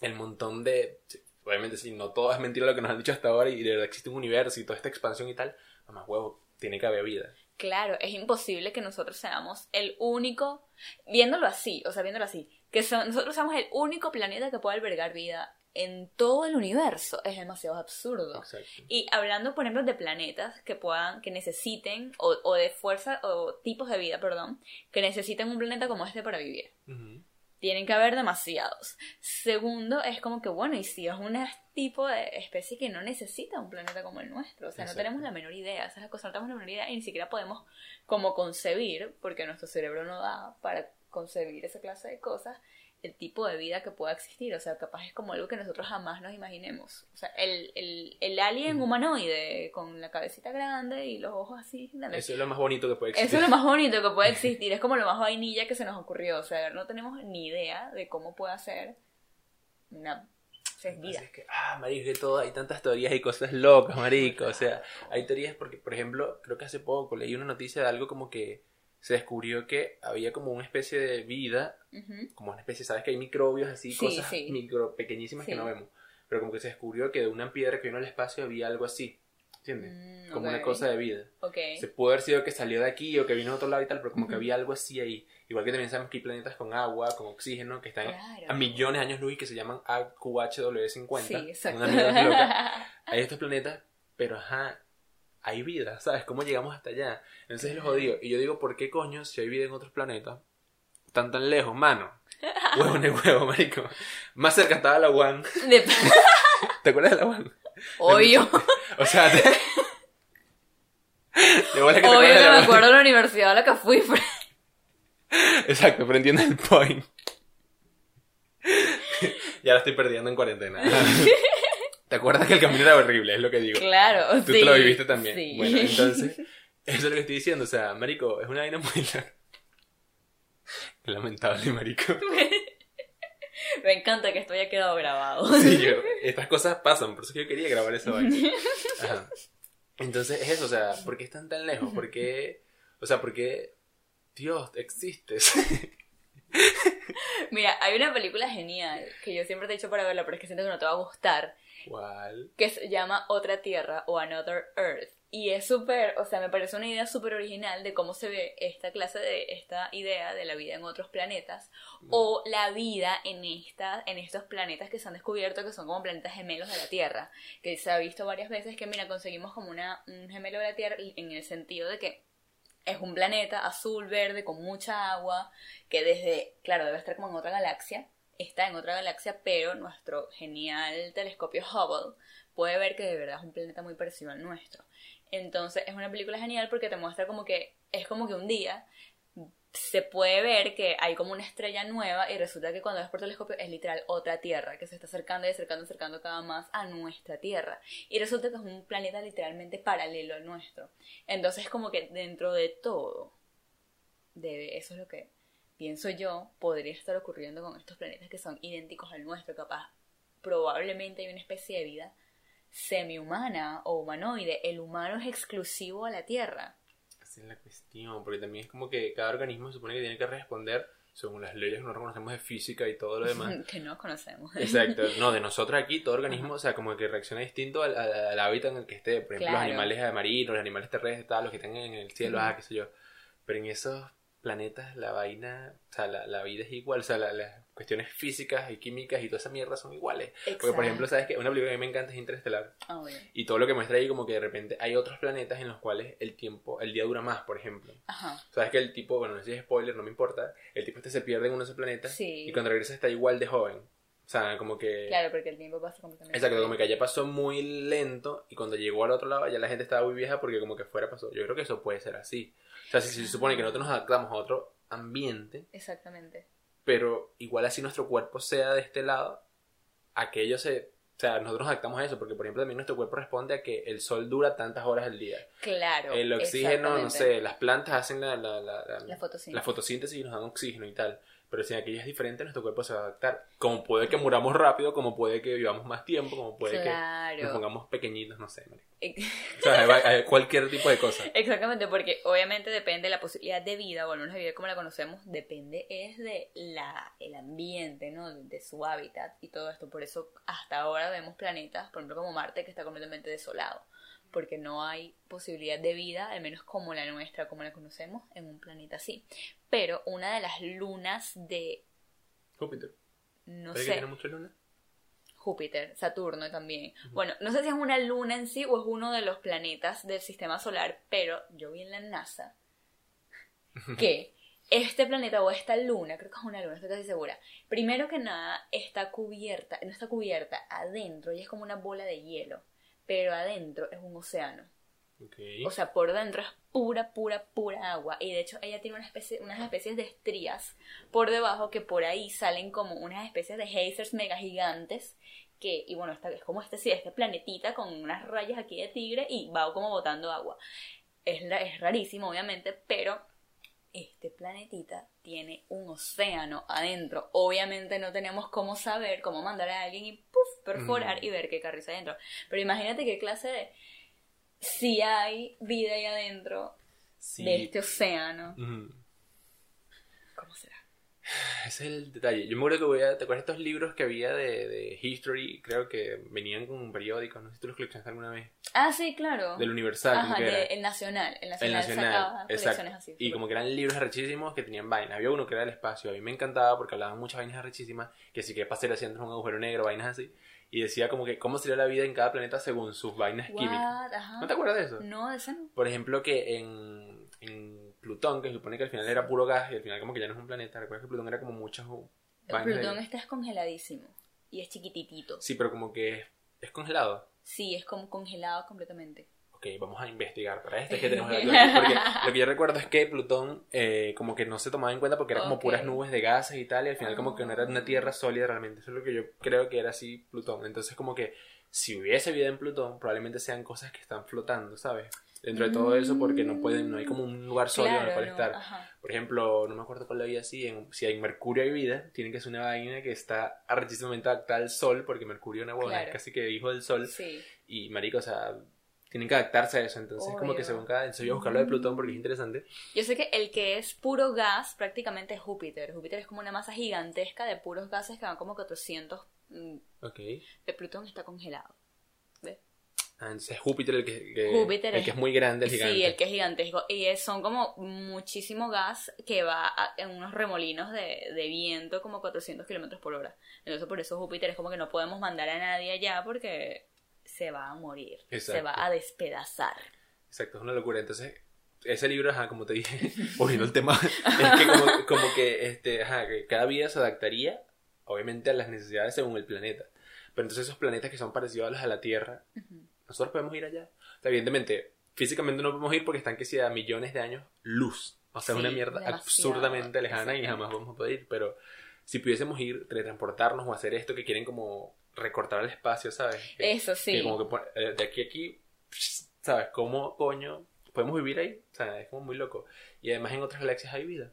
el montón de... Obviamente, sí, no todo es mentira lo que nos han dicho hasta ahora y de verdad existe un universo y toda esta expansión y tal. Mamá, huevo, tiene que haber vida. Claro, es imposible que nosotros seamos el único, viéndolo así, o sea, viéndolo así, que son- nosotros seamos el único planeta que pueda albergar vida en todo el universo. Es demasiado absurdo. Exacto. Y hablando, por ejemplo, de planetas que puedan, que necesiten, o, o de fuerza, o tipos de vida, perdón, que necesiten un planeta como este para vivir. Tienen que haber demasiados. Segundo, es como que, bueno, y si es un tipo de especie que no necesita un planeta como el nuestro. O sea, Exacto. no tenemos la menor idea. Esa es la cosa, no tenemos la menor idea y ni siquiera podemos como concebir, porque nuestro cerebro no da para concebir esa clase de cosas, el tipo de vida que pueda existir. O sea, capaz es como algo que nosotros jamás nos imaginemos. O sea, el, el, el alien humanoide con la cabecita grande y los ojos así. Eso es lo más bonito que puede existir. Eso es lo más bonito que puede existir, es como lo más vainilla que se nos ocurrió. O sea, no tenemos ni idea de cómo puede ser una o sea, es vida. Es que, ah, marico, que todo, hay tantas teorías y cosas locas, marico. O sea, hay teorías porque, por ejemplo, creo que hace poco leí una noticia de algo como que se descubrió que había como una especie de vida, como una especie, ¿sabes? Que hay microbios así, Sí, cosas sí. micro pequeñísimas que no vemos. Pero como que se descubrió que de una piedra que vino al espacio había algo así, ¿entiendes? Mm, como una cosa de vida. Ok. Se pudo haber sido que salió de aquí o que vino de otro lado y tal, pero como que había algo así ahí. Igual que también sabemos que hay planetas con agua, con oxígeno, que están Claro. a millones de años luz y que se llaman AQHW50. Sí, exacto. Una loca. Hay estos planetas, pero ajá, hay vida, ¿sabes? ¿Cómo llegamos hasta allá? Entonces es lo jodido. Y yo digo, ¿por qué coño si hay vida en otros planetas? Tan tan lejos, mano. Huevo el huevo, marico. Más cerca estaba la One. De- ¿Te acuerdas de la One? Obvio. O sea, te... de Obvio que de me acuerdo de la universidad a la que fui. pero- Exacto, pero entiendes el point. ya la estoy perdiendo en cuarentena. ¿Te acuerdas que el camino era horrible? Es lo que digo. Claro, Tú sí. te lo viviste también. Sí. Bueno, entonces, eso es lo que estoy diciendo. O sea, marico, es una vaina muy lamentable, marico. Me encanta que esto haya quedado grabado. Sí, yo, estas cosas pasan, por eso que yo quería grabar esa vaina. Ajá. Entonces, es eso, o sea, ¿por qué están tan lejos? ¿Por qué, o sea, por qué, Dios, existes? Mira, hay una película genial que yo siempre te he dicho para verla, pero es que siento que no te va a gustar, ¿Cuál? que se llama Otra Tierra o Another Earth. Y es súper, o sea, me parece una idea súper original de cómo se ve esta clase de, esta idea de la vida en otros planetas o la vida en, esta, en estos planetas que se han descubierto que son como planetas gemelos de la Tierra. Que se ha visto varias veces que, mira, conseguimos como una, un gemelo de la Tierra en el sentido de que es un planeta azul, verde, con mucha agua, que desde, claro, debe estar como en otra galaxia, está en otra galaxia, pero nuestro genial telescopio Hubble puede ver que de verdad es un planeta muy parecido al nuestro. Entonces es una película genial porque te muestra como que es como que un día se puede ver que hay como una estrella nueva y resulta que cuando ves por telescopio es literal otra Tierra que se está acercando y acercando, acercando cada más a nuestra Tierra. Y resulta que es un planeta literalmente paralelo al nuestro. Entonces como que dentro de todo, debe, eso es lo que pienso yo, podría estar ocurriendo con estos planetas que son idénticos al nuestro, capaz probablemente hay una especie de vida semi-humana o humanoide. El humano es exclusivo a la Tierra. Esa es la cuestión, porque también es como que cada organismo se supone que tiene que responder según las leyes que nosotros conocemos de física y todo lo demás. que no conocemos. Exacto, no, de nosotros aquí todo organismo, o sea, como que reacciona distinto al, al- al hábitat en el que esté. Por ejemplo, Claro. los animales marinos, los animales terrestres, tal, los que están en el cielo, ah, qué sé yo. Pero en esos planetas la vaina, o sea, la, la vida es igual, o sea, la- las cuestiones físicas y químicas y toda esa mierda son iguales. Porque, por ejemplo, ¿sabes que Una película que a mí me encanta es Interestelar. Obvio. Y todo lo que muestra ahí, como que de repente hay otros planetas en los cuales el tiempo, el día dura más, por ejemplo. Ajá. Sabes que el tipo, bueno, no sé si es spoiler, no me importa, el tipo este se pierde en uno de esos planetas Sí. y cuando regresa está igual de joven. O sea, como que... Claro, porque el tiempo pasa completamente. Exacto, como que allá pasó muy lento y cuando llegó al otro lado ya la gente estaba muy vieja porque como que fuera pasó. Yo creo que eso puede ser así. O sea, si, si se supone que nosotros nos adaptamos a otro ambiente, Exactamente. pero igual así nuestro cuerpo sea de este lado, aquello se... O sea, nosotros nos adaptamos a eso porque, por ejemplo, también nuestro cuerpo responde a que el sol dura tantas horas al día. Claro. El oxígeno, no sé, las plantas hacen la, la, la, la- La fotosíntesis. la fotosíntesis y nos dan oxígeno y tal. Pero si aquello es diferente, nuestro cuerpo se va a adaptar. Como puede que muramos rápido, como puede que vivamos más tiempo, como puede que nos pongamos pequeñitos, no sé, O sea, hay- cualquier tipo de cosa. Exactamente, porque obviamente depende de la posibilidad de vida, o al menos de vida como la conocemos, depende es de la, el ambiente, ¿no? De, de su hábitat y todo esto. Por eso hasta ahora vemos planetas, por ejemplo como Marte, que está completamente desolado. Porque no hay posibilidad de vida, al menos como la nuestra, como la conocemos, en un planeta así. Pero una de las lunas de, Júpiter. no ¿Sabes que sé, tiene mucha luna? Júpiter, Saturno también. Bueno, no sé si es una luna en sí o es uno de los planetas del sistema solar, pero yo vi en la NASA que este planeta o esta luna, creo que es una luna, estoy casi segura, primero que nada está cubierta, no está cubierta adentro y es como una bola de hielo, pero adentro es un océano. Ok. O sea, por dentro es pura, pura, pura agua. Y de hecho ella tiene una especie, unas especies de estrías por debajo que por ahí salen como unas especies de geysers mega gigantes. Que, y bueno, esta, es como este, sí, este planetita con unas rayas aquí de tigre y va como botando agua. Es, la- es rarísimo, obviamente, pero este planetita tiene un océano adentro. Obviamente no tenemos cómo saber, cómo mandar a alguien y puff, perforar Mm. y ver qué carrizo hay adentro. Pero imagínate qué clase de... Si hay vida ahí adentro, Sí. de este océano. ¿Cómo será? Ese es el detalle. Yo me acuerdo que voy a... ¿Te acuerdas de estos libros que había de, de History? Creo que venían con periódicos. No sé si tú los coleccionaste alguna vez. Ah, sí, claro. Del Universal, Ajá, de- el Nacional. El El Nacional, Nacional, sacaba exacto. colecciones así. Y como que eran libros arrechísimos que tenían vainas. Había uno que era del espacio. A mí me encantaba porque hablaban muchas vainas arrechísimas. Que si que pasar haciendo un agujero negro, vainas así. Y decía como que cómo sería la vida en cada planeta según sus vainas químicas. What? Ajá. ¿No te acuerdas de eso? No, de ese no. Por ejemplo, que en Plutón, que se supone que al final era puro gas y al final como que ya no es un planeta. Recuerda que Plutón era como muchas de- Plutón está descongeladísimo. Y es chiquititito. Sí, pero como que es, es congelado. Sí, es como congelado completamente. Ok, vamos a investigar para esto. Es que tenemos porque lo que yo recuerdo es que Plutón eh, como que no se tomaba en cuenta porque era como puras nubes de gases y tal, y al final como que no era una Ah. tierra sólida realmente. Eso es lo que yo creo que era así Plutón. Entonces como que si hubiese vida en Plutón, probablemente sean cosas que están flotando, ¿sabes? Dentro de todo eso porque no pueden, no hay como un lugar sólido Claro, poder no, estar. ajá. Por ejemplo, no me acuerdo cuál la vida así, en, si en Mercurio hay vida, tiene que ser una vaina que está arrechísimamente adaptada al Sol, porque Mercurio es una huevona, Claro. es casi que hijo del Sol, Sí. y marico, o sea, tienen que adaptarse a eso, entonces como que Obvio. según cada... Entonces yo voy a buscarlo de Plutón porque es interesante. Yo sé que el que es puro gas prácticamente es Júpiter. Júpiter es como una masa gigantesca de puros gases que van como 400. mm, Ok. De Plutón está congelado. ¿Ves? Entonces es Júpiter el que, que- Júpiter el es- que es muy grande, el gigante. Sí, el que es gigantesco. Y es- son como muchísimo gas que va a- en unos remolinos de, de viento como 400 kilómetros por hora. Entonces, por eso Júpiter es como que no podemos mandar a nadie allá porque se va a morir. Se Exacto. va a despedazar. Exacto, es una locura. Entonces, ese libro, ajá, como te dije, volviendo al tema, es que como, como que, este, ajá, que cada vida se adaptaría, obviamente, a las necesidades según el planeta. Pero entonces esos planetas que son parecidos a los de la Tierra, nosotros podemos ir allá. O sea, evidentemente, físicamente no podemos ir porque están que si a millones de años luz. O sea, Sí, una mierda demasiado, absurdamente lejana y jamás vamos a poder ir. Pero si pudiésemos ir, teletransportarnos o hacer esto que quieren como recortar el espacio, ¿sabes? Que- Eso sí. que como que eh, de aquí a aquí, ¿sabes? ¿Cómo coño podemos vivir ahí? O sea, es como muy loco. Y además en otras galaxias hay vida.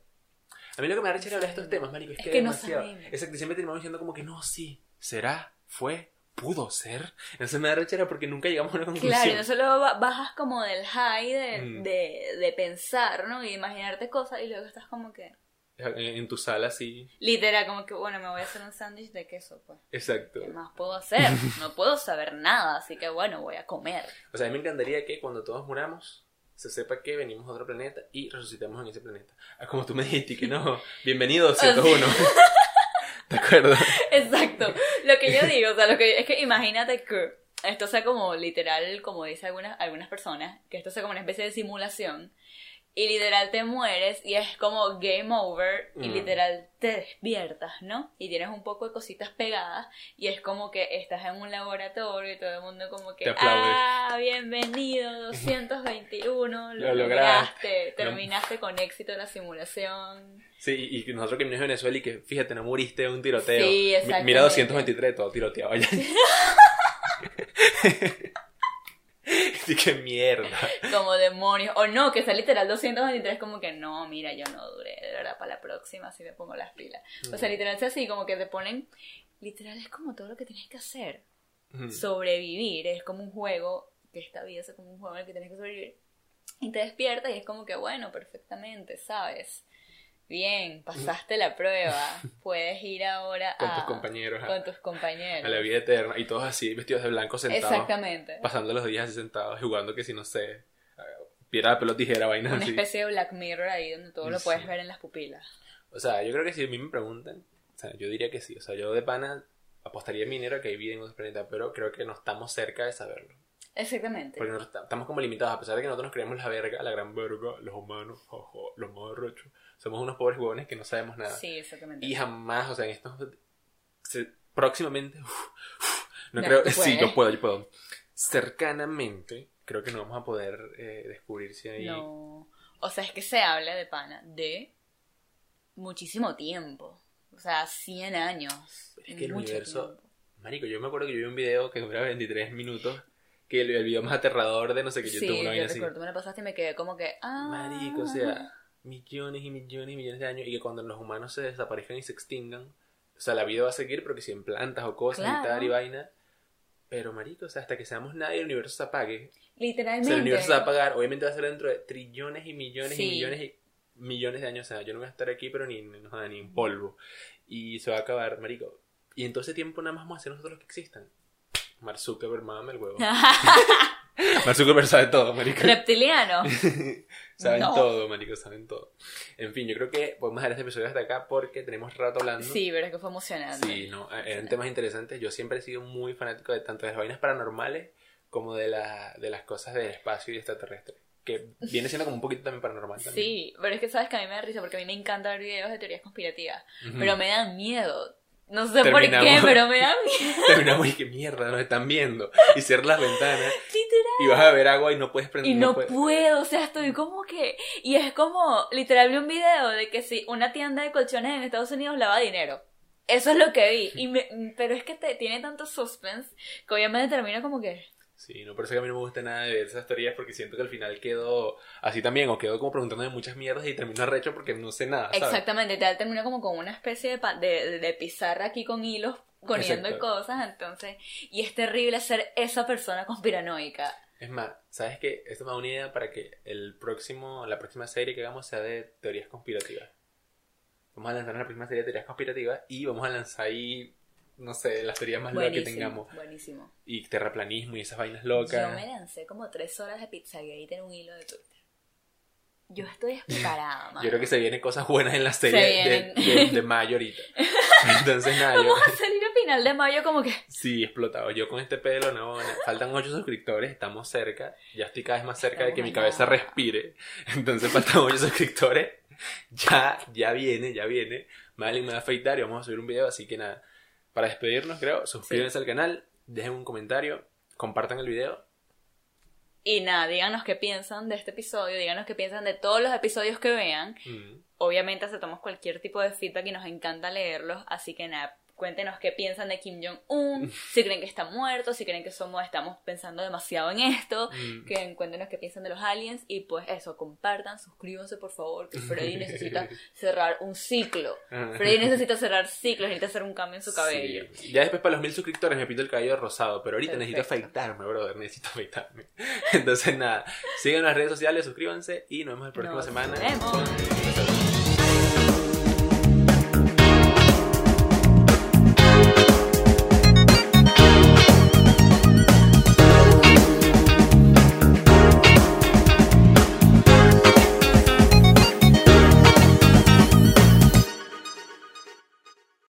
A mí lo que me da rechera hablar de estos temas, marico, es, Es que, que no demasiado. sabemos. Exacto, siempre terminamos diciendo como que no, sí, será, fue, pudo ser. Entonces me da rechera porque nunca llegamos a una conclusión. Claro, y no solo ba- bajas como del high de, Mm. de, de pensar, ¿no? Y imaginarte cosas y luego estás como que... En, en tu sala, sí. Literal, como que, bueno, me voy a hacer un sándwich de queso, pues. Exacto. ¿Qué más puedo hacer? No puedo saber nada, así que bueno, voy a comer. O sea, a mí me encantaría que cuando todos muramos, se sepa que venimos a otro planeta y resucitamos en ese planeta. Ah, como tú me dijiste que no, bienvenido 101. ¿De acuerdo? Exacto. Lo que yo digo, o sea, lo que es que imagínate que esto sea como literal, como dicen algunas, algunas personas, que esto sea como una especie de simulación. Y literal te mueres y es como game over y Mm. literal te despiertas, ¿no? Y tienes un poco de cositas pegadas y es como que estás en un laboratorio y todo el mundo como que Te ah, bienvenido 221, lo, Lo lograste, lograste. terminaste con éxito la simulación. Sí, y nosotros que vinimos de Venezuela y que, fíjate, no muriste de un tiroteo. Sí, exactamente. Mira 223, todo tiroteado allá. Así que mierda. como demonios. O no, que sea literal 223, como que no, mira, yo no duré, de verdad, para la próxima si me pongo las pilas. O sea, literal es así, como que te ponen. Literal es como todo lo que tienes que hacer. Ujú. Sobrevivir es como un juego, que esta vida es como un juego en el que tienes que sobrevivir. Y te despiertas y es como que, bueno, perfectamente, ¿sabes? Bien, pasaste la prueba. Puedes ir ahora Con a. tus compañeros a, Con tus compañeros. a la vida eterna. Y todos así, vestidos de blanco, sentados. Exactamente. Pasando los días así sentados, jugando que si no sé. Piedra, papel o tijera, vainas Una así. especie de Black Mirror ahí donde todo lo Sí. puedes ver en las pupilas. O sea, yo creo que si a mí me preguntan, o sea, yo diría que sí. O sea, yo de pana apostaría mi dinero a que hay vida en otros planetas, pero creo que no estamos cerca de saberlo. Exactamente. Porque nosotros estamos como limitados, a pesar de que nosotros nos creemos la verga, la gran verga, los humanos, jojo, los más. Somos unos pobres huevones que no sabemos nada. Sí, exactamente. Y jamás, o sea, en estos... se- próximamente... uf, uf, no No, creo... tú Sí, yo puedo, yo puedo. Cercanamente, creo que no vamos a poder eh, descubrir si hay... No. O sea, es que se habla de pana de muchísimo tiempo. O sea, 100 años. Es que el universo... tiempo. Marico, yo me acuerdo que yo vi un video que dura 23 minutos, que el, el video más aterrador de no sé qué Sí, YouTube, una yo así. recuerdo, me la pasaste y me quedé como que. Ah, Marico, o sea, millones y millones y millones de años y que cuando los humanos se desaparezcan y se extingan, o sea, la vida va a seguir, pero que si en plantas o cosas y Claro. tal y vaina. Pero, marico, o sea, hasta que seamos nadie, el universo se apague. Literalmente. O sea, el universo se va a apagar, obviamente va a ser dentro de trillones y millones Sí. y millones y millones de años. O sea, yo no voy a estar aquí, pero ni, no, ni en polvo. Y se va a acabar, marico. Y en todo ese tiempo nada más vamos a ser nosotros los que existan. Mark Zuckerberg, mámame el huevo. Mark Zuckerberg sabe todo, marico. Reptiliano. saben No. todo, marico, saben todo. En fin, yo creo que podemos dejar este episodio hasta acá porque tenemos rato hablando. Sí, pero es que fue emocionante. Sí, no, eran temas interesantes. Yo siempre he sido muy fanático de tanto de las vainas paranormales como de, la, de las cosas del espacio y extraterrestre. Que viene siendo como un poquito también paranormal también. Sí, pero es que sabes que a mí me da risa porque a mí me encanta ver videos de teorías conspirativas, Ujú. pero me dan miedo. No sé por qué, pero me dan miedo. Terminamos y qué mierda, nos están viendo. Y cierras las ventanas Literal. y vas a beber agua y no puedes prender. Y no puedes- puedo, o sea, estoy como que... Y es como, literal, vi un video de que si una tienda de colchones en Estados Unidos lava dinero. Eso es lo que vi. Y me, pero es que te, tiene tanto suspense que obviamente termina como que... Sí, no, por eso que a mí no me gusta nada de ver esas teorías porque siento que al final quedo así también o quedo como preguntándome muchas mierdas y termino arrecho porque no sé nada, ¿sabes? Exactamente, te termina como con una especie de, pa- de, de pizarra aquí con hilos poniendo Exacto. cosas, entonces... Y es terrible ser esa persona conspiranoica. Es más, ¿sabes qué? Esto me da una idea para que el próximo, la próxima serie que hagamos sea de teorías conspirativas. Vamos a lanzar la próxima serie de teorías conspirativas y vamos a lanzar ahí, no sé, las teorías más locas que Buenísimo, tengamos. buenísimo. Y terraplanismo y esas vainas Yo locas. me lancé como tres horas de Pizzagate en un hilo de Twitter. Yo estoy despreparada, mano. Yo creo que se vienen cosas buenas en la Se serie de, vienen. de- de mayo ahorita. Entonces, nada, yo Vamos a salir a final de mayo como que... sí, explotado. Yo con este pelo, no, faltan 8 suscriptores, estamos cerca. Ya estoy cada vez más cerca de que mi Estamos cabeza respire. Entonces, faltan 8 suscriptores. Ya, ya viene, ya viene. Madeline me va a afeitar y vamos a subir un video, así que nada. Para despedirnos, creo, suscríbanse al canal, dejen un comentario, compartan el video. Y nada, díganos qué piensan de este episodio, díganos qué piensan de todos los episodios que vean. Mm. Obviamente aceptamos cualquier tipo de feedback y nos encanta leerlos, así que nada, cuéntenos qué piensan de Kim Jong-un, si creen que está muerto, si creen que somos, estamos pensando demasiado en esto, Mm. que cuéntenos qué piensan de los aliens y pues eso, compartan, suscríbanse por favor, que Freddy necesita cerrar un ciclo. Freddy necesita cerrar ciclos, necesita hacer un cambio en su cabello. Sí. Ya después para los mil suscriptores me pinto el cabello rosado, pero ahorita necesito afeitarme, brother, necesito afeitarme. Entonces nada, sigan las redes sociales, suscríbanse y nos vemos la próxima Nos semana. vemos.